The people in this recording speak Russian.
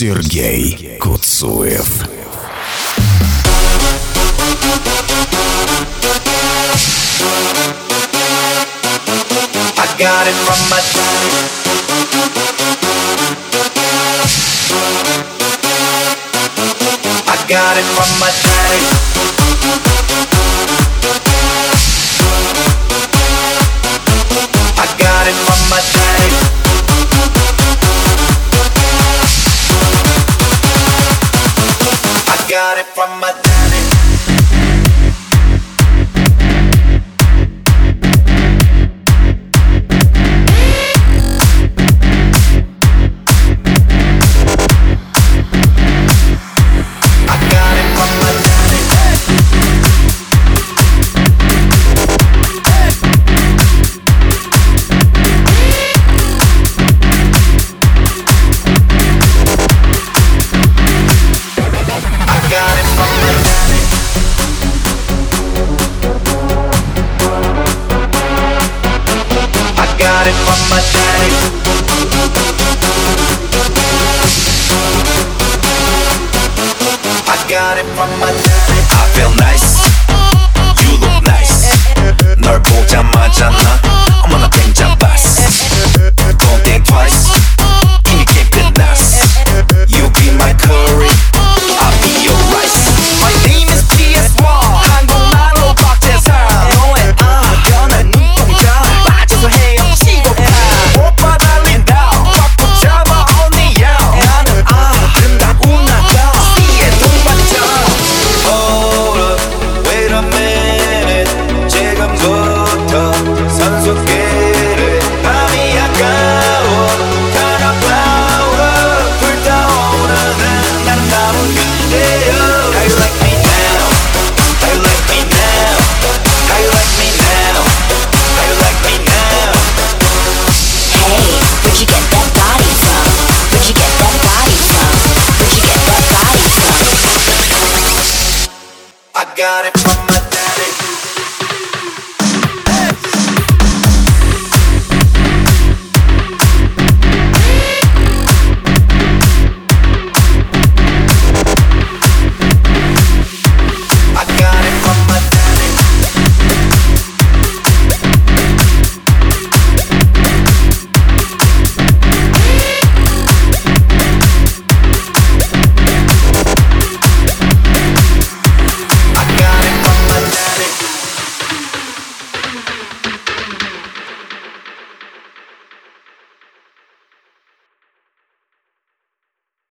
Сергей Куцуев. I got it from my daddy. I got it from my daddy. from my daddy. Papel na got it from my